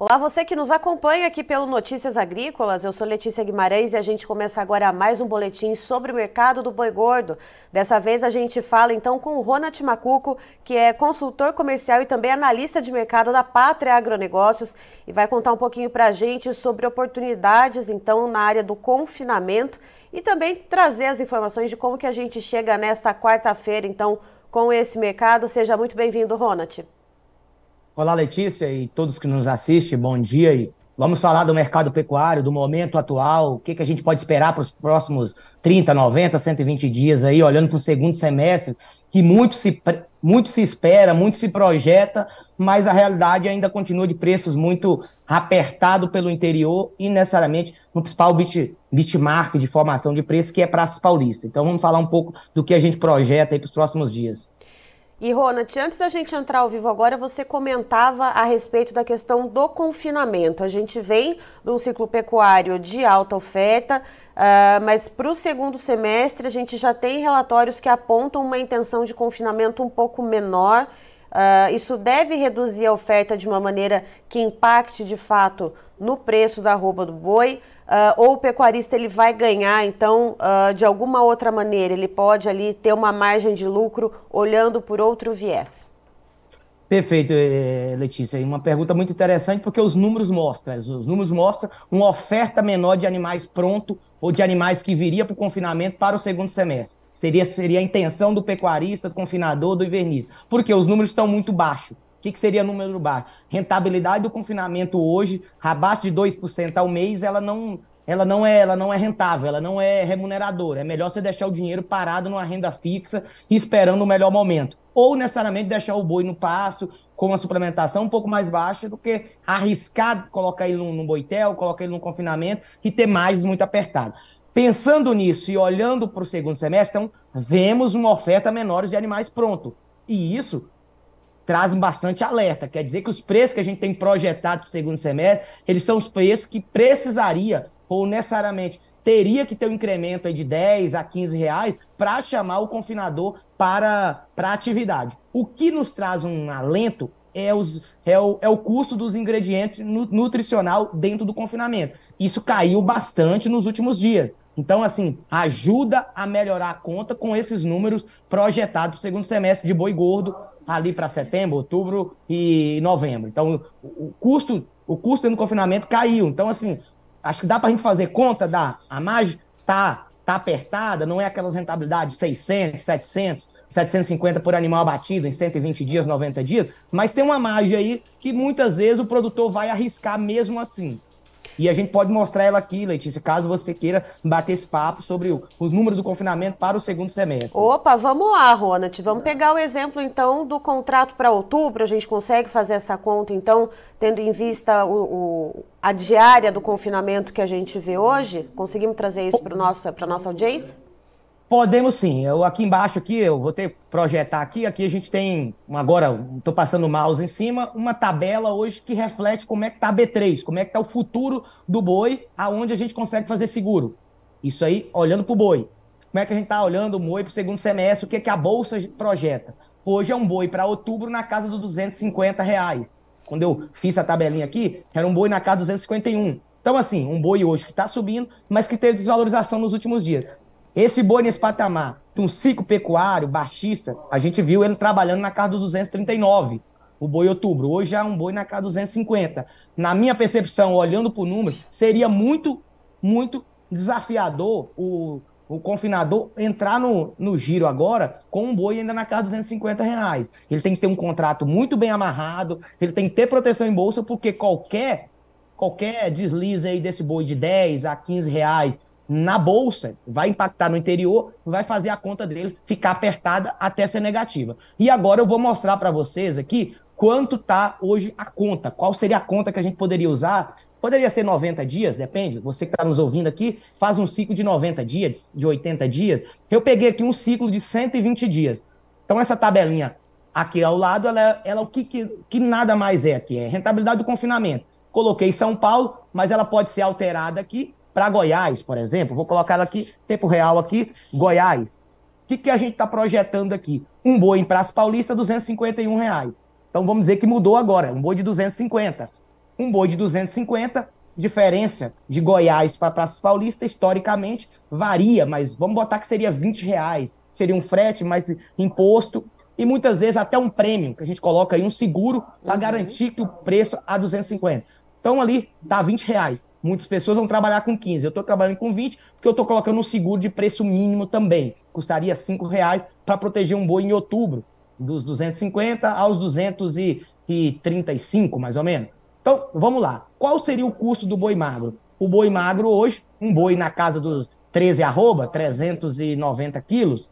Olá, você que nos acompanha aqui pelo Notícias Agrícolas. Eu sou Letícia Guimarães e a gente começa agora mais um boletim sobre o mercado do boi gordo. Dessa vez a gente fala então com o Ronald Macuco, que é consultor comercial e também analista de mercado da Pátria Agronegócios e vai contar um pouquinho para a gente sobre oportunidades então na área do confinamento e também trazer as informações de como que a gente chega nesta quarta-feira então com esse mercado. Seja muito bem-vindo, Ronald. Olá, Letícia e todos que nos assistem, bom dia. E vamos falar do mercado pecuário, do momento atual, o que, que a gente pode esperar para os próximos 30, 90, 120 dias aí, olhando para o segundo semestre, que muito se, muito se espera, muito se projeta, mas a realidade ainda continua de preços muito apertado pelo interior e necessariamente no principal bit, bitmark de formação de preço, que é Praça Paulista. Então vamos falar um pouco do que a gente projeta aí para os próximos dias. E Ronald, antes da gente entrar ao vivo agora, você comentava a respeito da questão do confinamento. A gente vem de um ciclo pecuário de alta oferta, uh, mas para o segundo semestre a gente já tem relatórios que apontam uma intenção de confinamento um pouco menor. Uh, isso deve reduzir a oferta de uma maneira que impacte de fato no preço da roupa do boi uh, ou o pecuarista ele vai ganhar, então, uh, de alguma outra maneira, ele pode ali ter uma margem de lucro olhando por outro viés? Perfeito, eh, Letícia. Uma pergunta muito interessante, porque os números mostram. Os números mostram uma oferta menor de animais pronto ou de animais que viria para o confinamento para o segundo semestre. Seria, seria a intenção do pecuarista, do confinador, do invernista. Porque os números estão muito baixos. O que, que seria número baixo? Rentabilidade do confinamento hoje, abaixo de 2% ao mês, ela não, ela não é, ela não é rentável, ela não é remuneradora. É melhor você deixar o dinheiro parado numa renda fixa esperando o melhor momento. Ou necessariamente deixar o boi no pasto com uma suplementação um pouco mais baixa do que arriscar colocar ele num, num boitel, colocar ele num confinamento e ter mais muito apertado. Pensando nisso e olhando para o segundo semestre, então, vemos uma oferta menor de animais pronto. E isso trazem bastante alerta. Quer dizer que os preços que a gente tem projetado para o segundo semestre, eles são os preços que precisaria, ou necessariamente teria que ter um incremento de 10 a 15 reais para chamar o confinador para, para a atividade. O que nos traz um alento é, os, é, o, é o custo dos ingredientes nutricional dentro do confinamento. Isso caiu bastante nos últimos dias. Então, assim, ajuda a melhorar a conta com esses números projetados para o segundo semestre de boi gordo ali para setembro, outubro e novembro. Então, o, custo, o custo do confinamento caiu. Então, assim, acho que dá para a gente fazer conta da a margem tá tá apertada, não é aquelas rentabilidades 600, 700, 750 por animal abatido em 120 dias, 90 dias, mas tem uma margem aí que muitas vezes o produtor vai arriscar mesmo assim. E a gente pode mostrar ela aqui, Letícia, caso você queira bater esse papo sobre o, os números do confinamento para o segundo semestre. Opa, vamos lá, Ronald. Vamos pegar o exemplo, então, do contrato para outubro. A gente consegue fazer essa conta, então, tendo em vista o, o, a diária do confinamento que a gente vê hoje? Conseguimos trazer isso para a nossa, nossa audiência? Podemos sim. Eu aqui embaixo aqui, eu vou ter projetar aqui. Aqui a gente tem agora, estou passando o mouse em cima, uma tabela hoje que reflete como é que está a B3, como é que está o futuro do boi, aonde a gente consegue fazer seguro. Isso aí, olhando para o boi. Como é que a gente está olhando o boi para o segundo semestre? O que, é que a bolsa projeta? Hoje é um boi para outubro na casa dos 250 reais. Quando eu fiz a tabelinha aqui, era um boi na casa dos 251. Então, assim, um boi hoje que está subindo, mas que teve desvalorização nos últimos dias. Esse boi nesse patamar, um ciclo pecuário, baixista, a gente viu ele trabalhando na casa dos 239, o boi outubro. Hoje já é um boi na casa dos 250. Na minha percepção, olhando para o número, seria muito, muito desafiador o, o confinador entrar no, no giro agora com um boi ainda na casa dos 250 reais. Ele tem que ter um contrato muito bem amarrado, ele tem que ter proteção em bolsa, porque qualquer qualquer deslize aí desse boi de 10 a 15 reais na bolsa, vai impactar no interior, vai fazer a conta dele ficar apertada até ser negativa. E agora eu vou mostrar para vocês aqui quanto está hoje a conta, qual seria a conta que a gente poderia usar. Poderia ser 90 dias, depende. Você que está nos ouvindo aqui, faz um ciclo de 90 dias, de 80 dias. Eu peguei aqui um ciclo de 120 dias. Então, essa tabelinha aqui ao lado, ela, ela o que, que, que nada mais é aqui? É rentabilidade do confinamento. Coloquei São Paulo, mas ela pode ser alterada aqui para Goiás, por exemplo, vou colocar aqui, tempo real aqui, Goiás. O que, que a gente está projetando aqui? Um boi em Praça Paulista, 251 reais. Então vamos dizer que mudou agora, um boi de 250. Um boi de 250, diferença de Goiás para Praça Paulista, historicamente, varia, mas vamos botar que seria 20 reais. Seria um frete mais imposto e muitas vezes até um prêmio, que a gente coloca aí um seguro para uhum. garantir que o preço a 250. Então ali dá 20 reais. Muitas pessoas vão trabalhar com 15. Eu estou trabalhando com 20 porque eu estou colocando um seguro de preço mínimo também. Custaria 5 reais para proteger um boi em outubro, dos 250 aos 235, mais ou menos. Então, vamos lá. Qual seria o custo do boi magro? O boi magro hoje, um boi na casa dos 13 arroba, 390 quilos,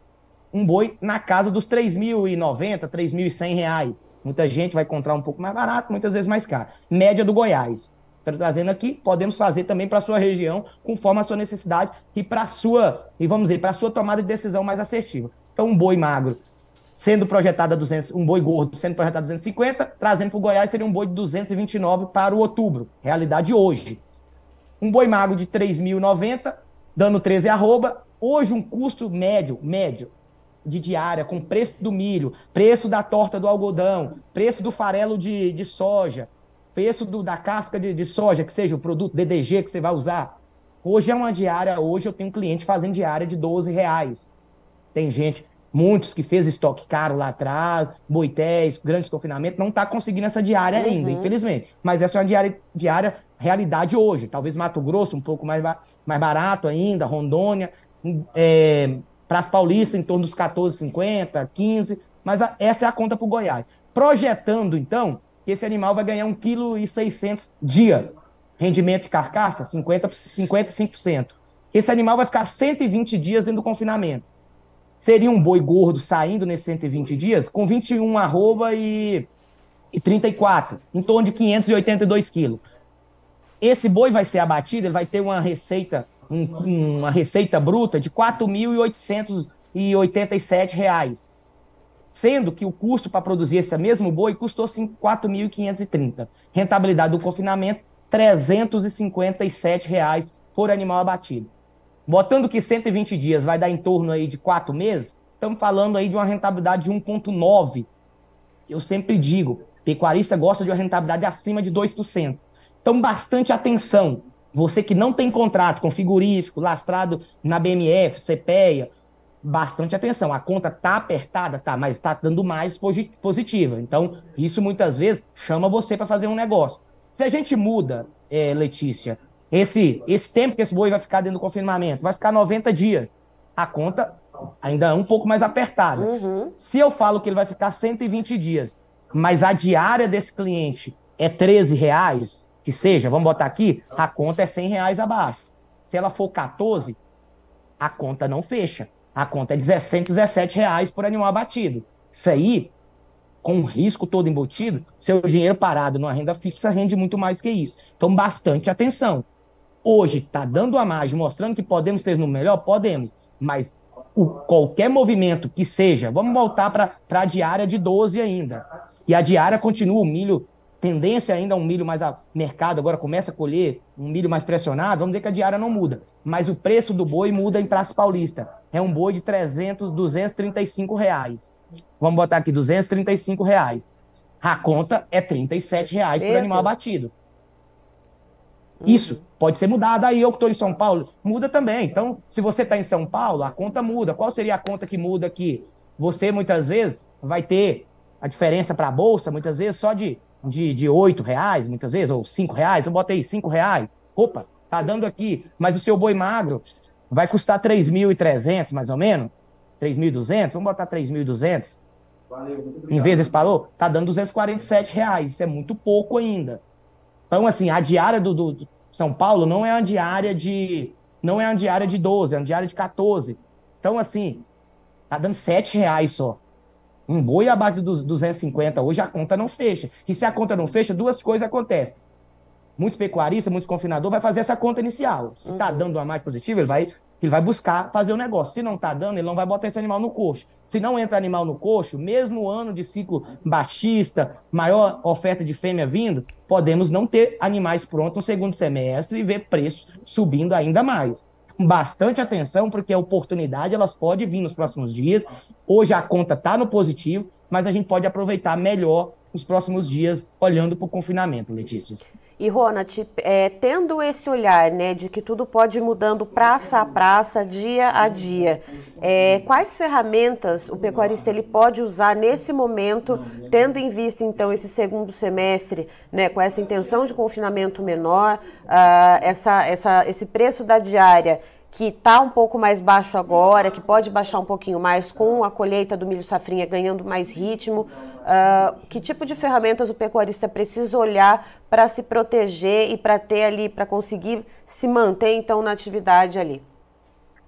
um boi na casa dos 3.090, 3.100 reais. Muita gente vai encontrar um pouco mais barato, muitas vezes mais caro. Média do Goiás. Trazendo aqui, podemos fazer também para a sua região, conforme a sua necessidade e para a sua, e vamos dizer, para a sua tomada de decisão mais assertiva. Então, um boi magro sendo projetado a 200, um boi gordo sendo projetado a 250, trazendo para o Goiás seria um boi de 229 para o outubro, realidade hoje. Um boi magro de 3.090, dando 13 arroba, hoje um custo médio, médio, de diária, com preço do milho, preço da torta do algodão, preço do farelo de, de soja, preço do, da casca de, de, soja, que seja o produto DDG que você vai usar. Hoje é uma diária, hoje eu tenho um cliente fazendo diária de 12 reais. Tem gente, muitos que fez estoque caro lá atrás, boitéis, grandes confinamentos, não está conseguindo essa diária uhum. ainda, infelizmente. Mas essa é uma diária, diária realidade hoje. Talvez Mato Grosso um pouco mais, mais barato ainda, Rondônia, é, para as paulistas, em torno dos 14,50, 15, mas a, essa é a conta para o Goiás. Projetando, então, que esse animal vai ganhar 1,6 kg dia. Rendimento de carcaça, 50, 55%. Esse animal vai ficar 120 dias dentro do confinamento. Seria um boi gordo saindo nesses 120 dias com 21 arroba e, e 34, em torno de 582 quilos. Esse boi vai ser abatido, ele vai ter uma receita um, uma receita bruta de R$ 4.887, sendo que o custo para produzir esse mesmo boi custou R$ 4.530. Rentabilidade do confinamento, 357 reais por animal abatido. Botando que 120 dias vai dar em torno aí de 4 meses, estamos falando aí de uma rentabilidade de 1,9. Eu sempre digo, pecuarista gosta de uma rentabilidade acima de 2%. Então, bastante atenção você que não tem contrato com frigorífico, lastrado na BMF, CPEA, bastante atenção. A conta tá apertada, tá, mas está dando mais positiva. Então, isso muitas vezes chama você para fazer um negócio. Se a gente muda, é, Letícia, esse, esse tempo que esse boi vai ficar dentro do confinamento, vai ficar 90 dias, a conta ainda é um pouco mais apertada. Uhum. Se eu falo que ele vai ficar 120 dias, mas a diária desse cliente é 13 reais, que seja, vamos botar aqui, a conta é 100 reais abaixo. Se ela for 14, a conta não fecha. A conta é 17, 17 reais por animal abatido. Isso aí, com o risco todo embutido, seu dinheiro parado numa renda fixa rende muito mais que isso. Então, bastante atenção. Hoje está dando a margem, mostrando que podemos ter no melhor? Podemos. Mas o, qualquer movimento que seja, vamos voltar para a diária de 12 ainda. E a diária continua, o milho tendência ainda a um milho mais a mercado, agora começa a colher um milho mais pressionado, vamos dizer que a diária não muda, mas o preço do boi muda em Praça Paulista. É um boi de 300, 235 reais. Vamos botar aqui 235 reais. A conta é 37 reais por animal abatido. Uhum. Isso pode ser mudado. Aí eu que estou em São Paulo, muda também. Então, se você está em São Paulo, a conta muda. Qual seria a conta que muda aqui? Você muitas vezes vai ter a diferença para a bolsa, muitas vezes só de de, de 8 reais, muitas vezes, ou 5 reais, eu botei 5 reais. Opa, tá dando aqui, mas o seu boi magro vai custar 3.300, mais ou menos, 3.200, vamos botar 3.200. Em vez desse valor, tá dando 247 reais, isso é muito pouco ainda. Então, assim, a diária do, do São Paulo não é uma diária de não é uma diária de 12, é uma diária de 14. Então, assim, tá dando 7 reais só. Um boi abaixo dos 250 hoje a conta não fecha. E se a conta não fecha, duas coisas acontecem. Muitos pecuaristas, muitos confinadores vai fazer essa conta inicial. Se está uhum. dando uma mais positiva, ele vai, ele vai buscar fazer o negócio. Se não está dando, ele não vai botar esse animal no coxo. Se não entra animal no coxo, mesmo ano de ciclo baixista, maior oferta de fêmea vindo, podemos não ter animais prontos no segundo semestre e ver preços subindo ainda mais bastante atenção, porque a oportunidade elas pode vir nos próximos dias. Hoje a conta está no positivo, mas a gente pode aproveitar melhor os próximos dias olhando para o confinamento, Letícia. E, Ronat, é, tendo esse olhar né, de que tudo pode ir mudando praça a praça, dia a dia, é, quais ferramentas o pecuarista ele pode usar nesse momento, tendo em vista, então, esse segundo semestre, né, com essa intenção de confinamento menor, uh, essa, essa, esse preço da diária que está um pouco mais baixo agora, que pode baixar um pouquinho mais com a colheita do milho safrinha ganhando mais ritmo. Uh, que tipo de ferramentas o pecuarista precisa olhar para se proteger e para ter ali, para conseguir se manter então na atividade ali?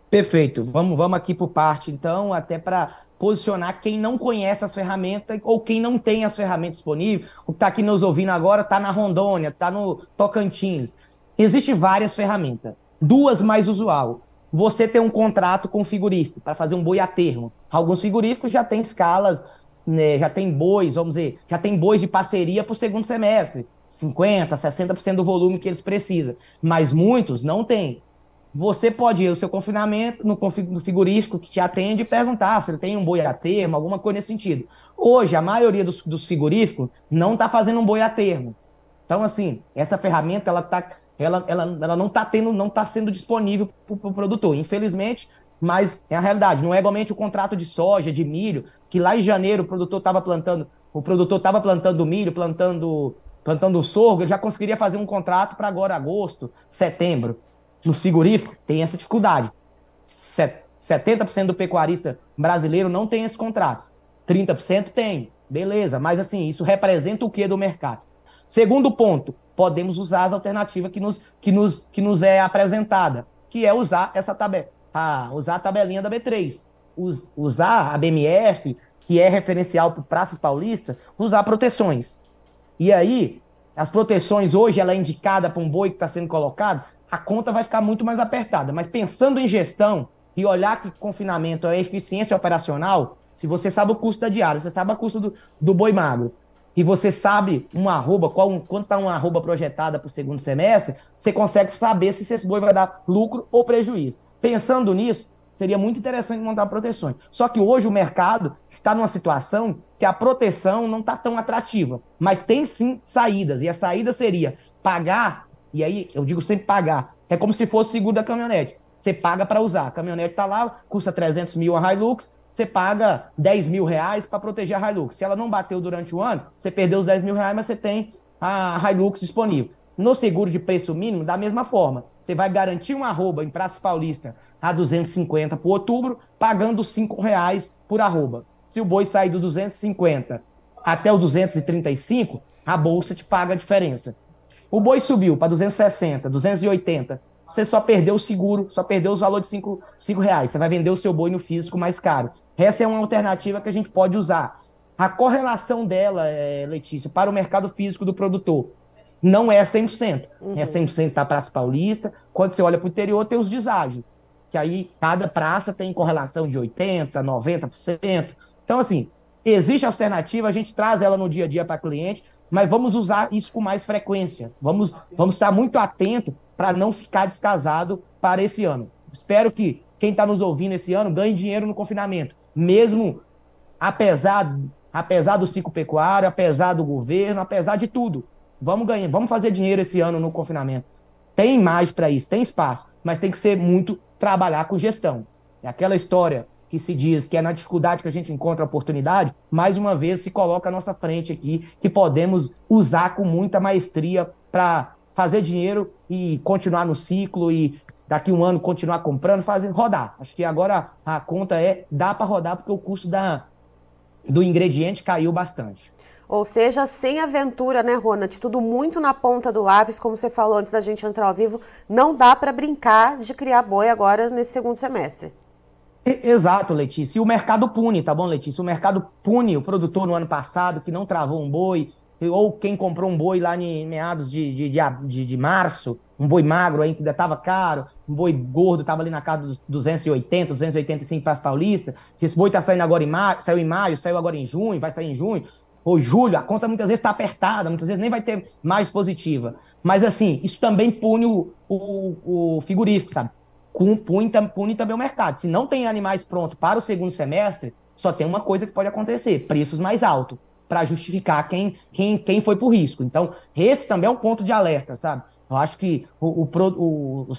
Perfeito. Vamos, vamos aqui por parte, então, até para posicionar quem não conhece as ferramentas ou quem não tem as ferramentas disponíveis. O que está aqui nos ouvindo agora está na Rondônia, está no Tocantins. Existem várias ferramentas. Duas mais usual. Você tem um contrato com o frigorífico para fazer um boi a termo. Alguns frigoríficos já têm escalas né, já tem bois, vamos dizer, já tem bois de parceria para o segundo semestre. 50%, 60% do volume que eles precisam. Mas muitos não têm. Você pode ir no seu confinamento, no, frigorífico que te atende e perguntar se ele tem um boi a termo, alguma coisa nesse sentido. Hoje, a maioria dos, dos não está fazendo um boi a termo. Então, assim, essa ferramenta ela, tá, ela, ela, ela não está tendo, não está sendo disponível para o pro produtor. Infelizmente, mas é a realidade. Não é igualmente o contrato de soja, de milho, que lá em janeiro o produtor estava plantando, o produtor estava plantando milho, plantando, plantando sorgo, ele já conseguiria fazer um contrato para agora agosto, setembro. No frigorífico tem essa dificuldade. 70% do pecuarista brasileiro não tem esse contrato. 30% tem. Beleza, mas assim, isso representa o que do mercado? Segundo ponto, podemos usar as alternativas que nos, que nos, que nos é apresentada, que é usar essa tabela usar a tabelinha da B3, us, usar a BMF, que é referencial para Praças Paulista, usar proteções. E aí, as proteções hoje, ela é indicada para um boi que está sendo colocado, a conta vai ficar muito mais apertada. Mas pensando em gestão e olhar que confinamento é eficiência operacional, se você sabe o custo da diária, você sabe o custo do, do boi magro, e você sabe uma arroba, qual, quanto está uma arroba projetada para o segundo semestre, você consegue saber se esse boi vai dar lucro ou prejuízo. Pensando nisso, seria muito interessante montar proteções. Só que hoje o mercado está numa situação que a proteção não está tão atrativa, mas tem sim saídas. E a saída seria pagar, e aí eu digo sempre pagar, é como se fosse seguro da caminhonete. Você paga para usar. A caminhonete está lá, custa 300 mil a Hilux, você paga 10 mil reais para proteger a Hilux. Se ela não bateu durante o ano, você perdeu os 10 mil reais, mas você tem a Hilux disponível. No seguro de preço mínimo, da mesma forma, você vai garantir um arroba em Praça Paulista a 250 por outubro, pagando R$ reais por arroba. Se o boi sair do 250 até o 235, a bolsa te paga a diferença. O boi subiu para 260, 280, você só perdeu o seguro, só perdeu os valores de 5, 5 reais. Você vai vender o seu boi no físico mais caro. Essa é uma alternativa que a gente pode usar. A correlação dela, é, Letícia, para o mercado físico do produtor não é 100%. Uhum. É 100% da Praça Paulista. Quando você olha para o interior, tem os deságios, que aí cada praça tem correlação de 80%, 90%. Então, assim, existe alternativa, a gente traz ela no dia a dia para cliente, mas vamos usar isso com mais frequência. Vamos, vamos estar muito atento para não ficar descasado para esse ano. Espero que quem está nos ouvindo esse ano ganhe dinheiro no confinamento, mesmo apesar, apesar do ciclo pecuário, apesar do governo, apesar de tudo. Vamos ganhar, vamos fazer dinheiro esse ano no confinamento. Tem mais para isso, tem espaço, mas tem que ser muito trabalhar com gestão. É aquela história que se diz que é na dificuldade que a gente encontra a oportunidade, mais uma vez se coloca à nossa frente aqui, que podemos usar com muita maestria para fazer dinheiro e continuar no ciclo e daqui um ano continuar comprando, fazendo rodar. Acho que agora a conta é dá para rodar porque o custo da, do ingrediente caiu bastante. Ou seja, sem aventura, né, Ronald? Tudo muito na ponta do lápis, como você falou antes da gente entrar ao vivo. Não dá para brincar de criar boi agora nesse segundo semestre. Exato, Letícia. E o mercado pune, tá bom, Letícia? O mercado pune o produtor no ano passado que não travou um boi, ou quem comprou um boi lá em meados de, de, de, de março, um boi magro aí que ainda estava caro, um boi gordo estava ali na casa dos 280, 285 para as paulistas. Esse boi está saindo agora em maio, saiu em maio, saiu agora em junho, vai sair em junho ou julho, a conta muitas vezes está apertada, muitas vezes nem vai ter mais positiva. Mas assim, isso também pune o, o, o frigorífico, tá? Pune, pune também o mercado. Se não tem animais prontos para o segundo semestre, só tem uma coisa que pode acontecer: preços mais altos. Para justificar quem, quem, quem foi por risco. Então, esse também é um ponto de alerta, sabe? Eu acho que o, o, o, o,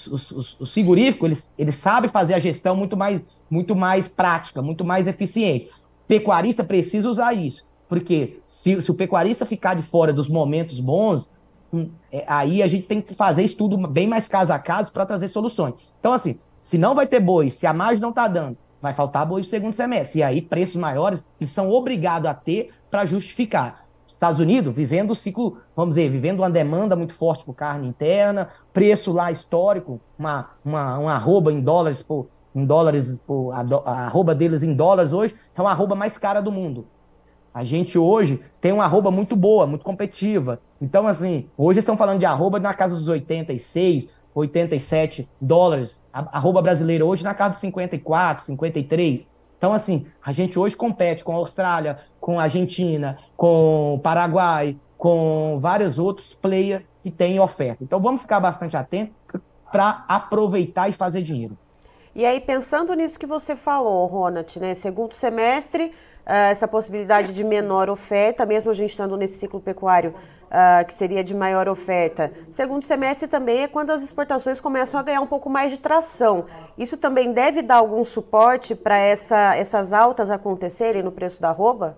o, segurífico, ele, ele sabe fazer a gestão muito mais, muito mais prática, muito mais eficiente. O pecuarista precisa usar isso, porque se, se o pecuarista ficar de fora dos momentos bons, hum, é, aí a gente tem que fazer estudo bem mais caso a caso para trazer soluções. Então, assim, se não vai ter boi, se a margem não está dando, vai faltar boi no segundo semestre. E aí, preços maiores, eles são obrigados a ter para justificar. Estados Unidos, vivendo o ciclo, vamos dizer, vivendo uma demanda muito forte por carne interna, preço lá histórico, uma, uma, uma arroba em dólares, por, em dólares por, a, a arroba deles em dólares hoje é uma arroba mais cara do mundo. A gente hoje tem uma arroba muito boa, muito competitiva. Então, assim, hoje estão falando de arroba na casa dos 86, 87 dólares. A arroba brasileira hoje na casa dos 54, 53. Então, assim, a gente hoje compete com a Austrália, com a Argentina, com o Paraguai, com vários outros players que têm oferta. Então, vamos ficar bastante atentos para aproveitar e fazer dinheiro. E aí, pensando nisso que você falou, Ronald, né? Segundo semestre, uh, essa possibilidade de menor oferta, mesmo a gente estando nesse ciclo pecuário uh, que seria de maior oferta. Segundo semestre também é quando as exportações começam a ganhar um pouco mais de tração. Isso também deve dar algum suporte para essa, essas altas acontecerem no preço da arroba?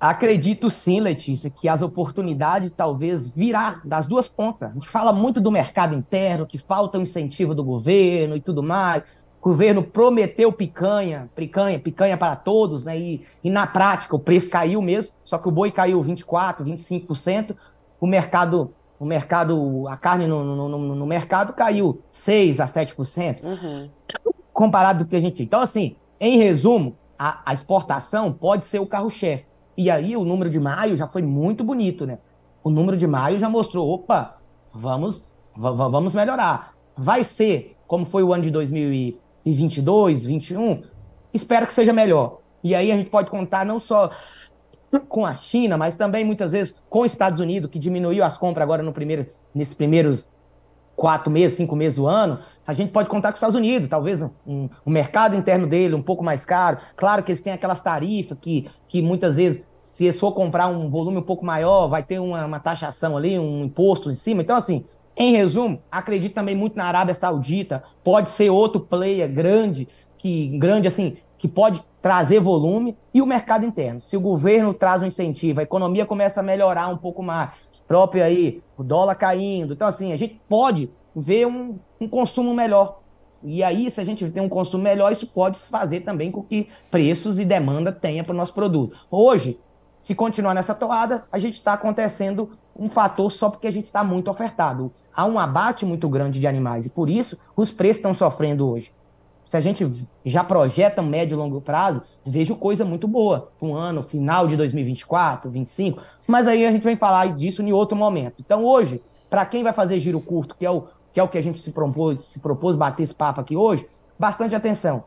Acredito sim, Letícia, que as oportunidades talvez virá das duas pontas. A gente fala muito do mercado interno, que falta o incentivo do governo e tudo mais o governo prometeu picanha, picanha, picanha para todos, né? E, e na prática o preço caiu mesmo, só que o boi caiu 24, 25%, o mercado, o mercado, a carne no, no, no, no mercado caiu 6 a 7%, uhum. comparado do que a gente. Então, assim, em resumo, a, a exportação pode ser o carro-chefe. E aí o número de maio já foi muito bonito, né? O número de maio já mostrou, opa, vamos, vamos melhorar. Vai ser como foi o ano de 2000 e 22, 21, espero que seja melhor. E aí a gente pode contar não só com a China, mas também muitas vezes com os Estados Unidos, que diminuiu as compras agora no primeiro, nesses primeiros quatro meses, cinco meses do ano, a gente pode contar com os Estados Unidos, talvez um, um mercado interno dele um pouco mais caro. Claro que eles têm aquelas tarifas que, que muitas vezes, se for comprar um volume um pouco maior, vai ter uma, uma taxação ali, um imposto em cima. Então, assim, em resumo, acredito também muito na Arábia Saudita, pode ser outro player grande, que grande assim, que pode trazer volume, e o mercado interno. Se o governo traz um incentivo, a economia começa a melhorar um pouco mais, próprio aí, o dólar caindo. Então, assim, a gente pode ver um, um consumo melhor. E aí, se a gente tem um consumo melhor, isso pode fazer também com que preços e demanda tenha para o nosso produto. Hoje, se continuar nessa toada, a gente está acontecendo um fator só porque a gente está muito ofertado. Há um abate muito grande de animais e por isso os preços estão sofrendo hoje. Se a gente já projeta médio e longo prazo, vejo coisa muito boa. Um ano, final de 2024, 2025. Mas aí a gente vem falar disso em outro momento. Então hoje, para quem vai fazer giro curto, que é o que, é o que a gente se propôs, se propôs bater esse papo aqui hoje, bastante atenção.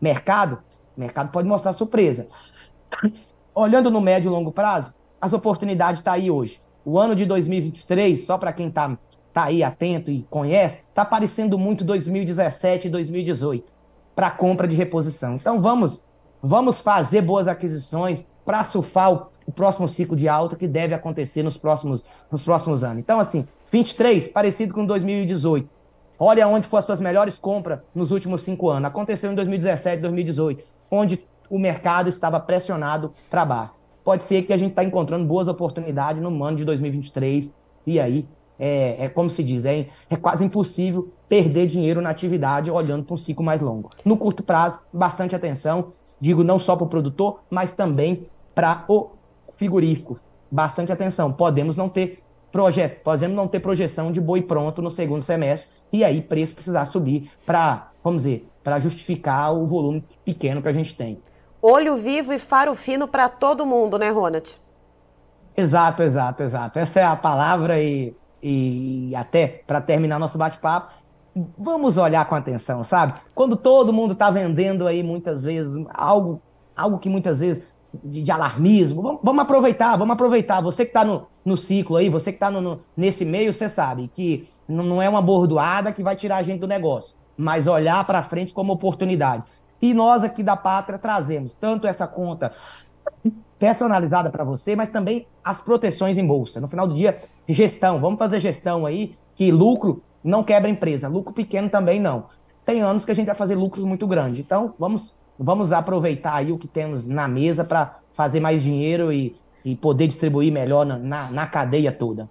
Mercado, mercado pode mostrar surpresa. Olhando no médio e longo prazo, as oportunidades estão tá aí hoje. O ano de 2023, só para quem está tá aí atento e conhece, está parecendo muito 2017 e 2018 para compra de reposição. Então vamos, vamos fazer boas aquisições para surfar o, o, próximo ciclo de alta que deve acontecer nos próximos, nos próximos anos. Então, assim, 23, parecido com 2018. Olha onde foram as suas melhores compras nos últimos cinco anos. Aconteceu em 2017, 2018, onde o mercado estava pressionado para baixo pode ser que a gente está encontrando boas oportunidades no ano de 2023. E aí, é, é como se diz, é, é quase impossível perder dinheiro na atividade olhando para um ciclo mais longo. No curto prazo, bastante atenção, digo não só para o produtor, mas também para o frigorífico. Bastante atenção. Podemos não ter projeto, podemos não ter projeção de boi pronto no segundo semestre e aí preço precisar subir para, vamos dizer, para justificar o volume pequeno que a gente tem olho vivo e faro fino para todo mundo, né, Ronald? Exato, exato, exato. Essa é a palavra e, e até para terminar nosso bate-papo, vamos olhar com atenção, sabe? Quando todo mundo está vendendo aí muitas vezes algo, algo que muitas vezes de, de alarmismo, vamos, vamos, aproveitar, vamos aproveitar. Você que está no, no ciclo aí, você que está nesse meio, você sabe que não é uma bordoada que vai tirar a gente do negócio, mas olhar para frente como oportunidade. E nós aqui da Pátria trazemos tanto essa conta personalizada para você, mas também as proteções em bolsa. No final do dia, gestão. Vamos fazer gestão aí, que lucro não quebra empresa, lucro pequeno também não. Tem anos que a gente vai fazer lucros muito grandes. Então, vamos, vamos aproveitar aí o que temos na mesa para fazer mais dinheiro e, e poder distribuir melhor na, na, na cadeia toda.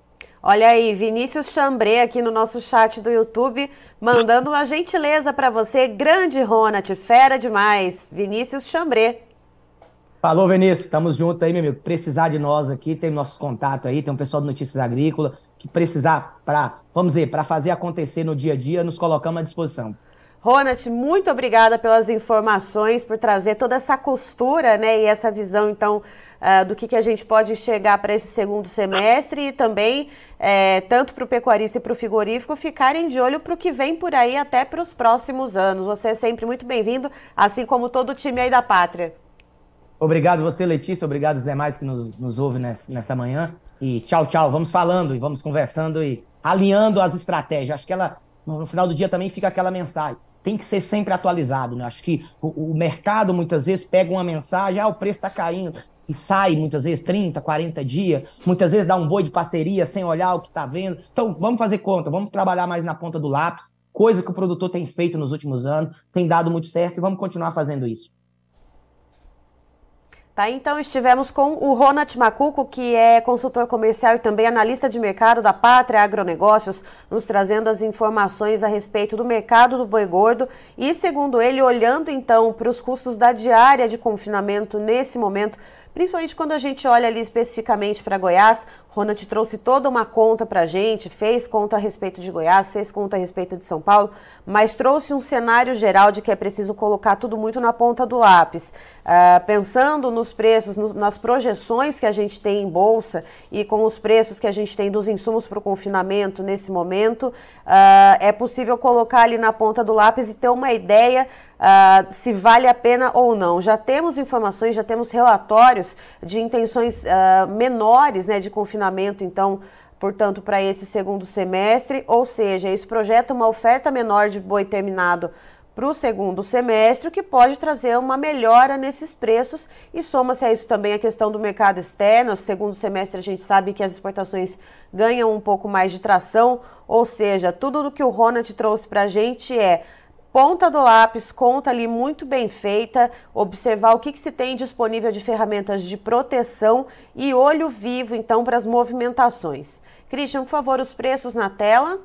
Olha aí, Vinícius Chambré aqui no nosso chat do YouTube, mandando uma gentileza para você. Grande Ronald, fera demais. Vinícius Chambré. Falou, Vinícius. Estamos juntos aí, meu amigo. Precisar de nós aqui, tem nossos contatos aí, tem um pessoal do Notícias Agrícolas que precisar para, vamos dizer, para fazer acontecer no dia a dia, nos colocamos à disposição. Ronald, muito obrigada pelas informações, por trazer toda essa costura, né, e essa visão, então, uh, do que, que a gente pode chegar para esse segundo semestre e também, é, tanto para o pecuarista e para o frigorífico, ficarem de olho para o que vem por aí até para os próximos anos. Você é sempre muito bem-vindo, assim como todo o time aí da Pátria. Obrigado você, Letícia, obrigado os demais que nos, nos ouvem nessa, nessa manhã. E tchau, tchau. Vamos falando e vamos conversando e alinhando as estratégias. Acho que ela, no final do dia, também fica aquela mensagem tem que ser sempre atualizado. Né? Acho que o, o, mercado muitas vezes pega uma mensagem, ah, o preço está caindo, e sai muitas vezes 30, 40 dias, muitas vezes dá um boi de parceria sem olhar o que está vendo. Então, vamos fazer conta, vamos trabalhar mais na ponta do lápis, coisa que o produtor tem feito nos últimos anos, tem dado muito certo e vamos continuar fazendo isso. Tá, então estivemos com o Ronald Macuco, que é consultor comercial e também analista de mercado da Pátria Agronegócios, nos trazendo as informações a respeito do mercado do boi gordo e, segundo ele, olhando então para os custos da diária de confinamento nesse momento, principalmente quando a gente olha ali especificamente para Goiás, Ronald trouxe toda uma conta para a gente, fez conta a respeito de Goiás, fez conta a respeito de São Paulo, mas trouxe um cenário geral de que é preciso colocar tudo muito na ponta do lápis. Uh, pensando nos preços, no, nas projeções que a gente tem em bolsa e com os preços que a gente tem dos insumos para o confinamento nesse momento, uh, é possível colocar ali na ponta do lápis e ter uma ideia Uh, se vale a pena ou não. Já temos informações, já temos relatórios de intenções uh, menores né, de confinamento então, portanto, para esse segundo semestre, ou seja, isso projeta uma oferta menor de boi terminado para o segundo semestre, o que pode trazer uma melhora nesses preços e soma-se a isso também a questão do mercado externo. No segundo semestre a gente sabe que as exportações ganham um pouco mais de tração, ou seja, tudo o que o Ronald trouxe para a gente é ponta do lápis, conta ali muito bem feita, observar o que, que, se tem disponível de ferramentas de proteção e olho vivo, então, para as movimentações. Christian, por favor, os preços na tela.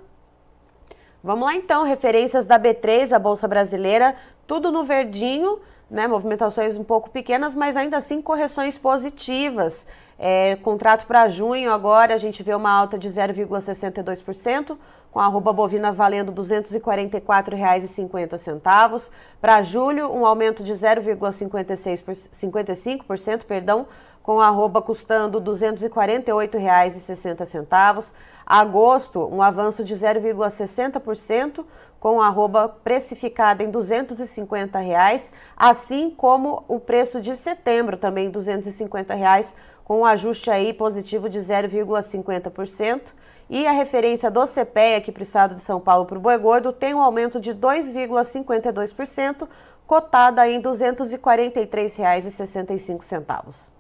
Vamos lá, então, referências da B3, a Bolsa Brasileira, tudo no verdinho, né? Movimentações um pouco pequenas, mas ainda assim correções positivas. É, contrato para junho agora a gente vê uma alta de 0,62%, com a arroba bovina valendo R$ 244,50. Para julho, um aumento de 0,55%, perdão, com a arroba custando R$ 248,60. Agosto, um avanço de 0,60%, com arroba precificada em 250 reais, assim como o preço de setembro, também 250 reais, com um ajuste aí positivo de 0,50%. E a referência do CPE aqui para o estado de São Paulo para o boi gordo tem um aumento de 2,52%, cotada em R$ 243,65.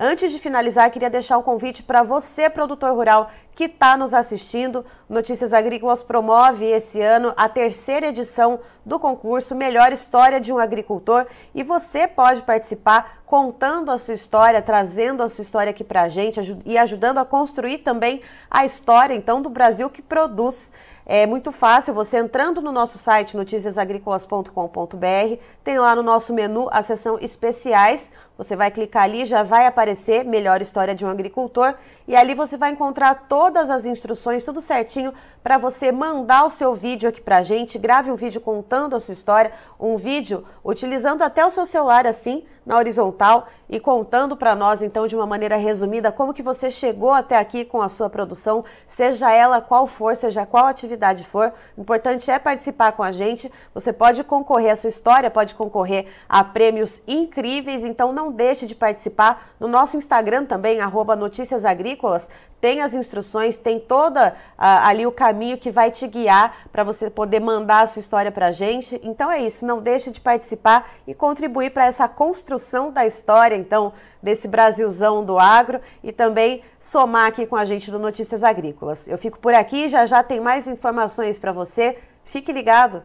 Antes de finalizar, queria deixar um convite para você, produtor rural, que está nos assistindo. Notícias Agrícolas promove esse ano a terceira edição do concurso Melhor História de um Agricultor e você pode participar contando a sua história, trazendo a sua história aqui para a gente e ajudando a construir também a história então do Brasil que produz. É muito fácil, você entrando no nosso site noticiasagricolas.com.br, tem lá no nosso menu a seção especiais, você vai clicar ali, já vai aparecer Melhor História de um Agricultor e ali você vai encontrar todas as instruções, tudo certinho, para você mandar o seu vídeo aqui para a gente. Grave um vídeo contando a sua história, um vídeo utilizando até o seu celular assim, na horizontal e contando para nós então de uma maneira resumida como que você chegou até aqui com a sua produção, seja ela qual for, seja qual atividade for. O importante é participar com a gente. Você pode concorrer a sua história, pode concorrer a prêmios incríveis, então não deixe de participar no nosso Instagram também, arroba Notícias Agrícolas, tem as instruções, tem toda ali o caminho caminho que vai te guiar para você poder mandar a sua história para a gente. Então é isso, não deixe de participar e contribuir para essa construção da história, então, desse Brasilzão do agro e também somar aqui com a gente do Notícias Agrícolas. Eu fico por aqui, já já tem mais informações para você. Fique ligado!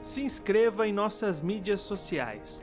Se inscreva em nossas mídias sociais.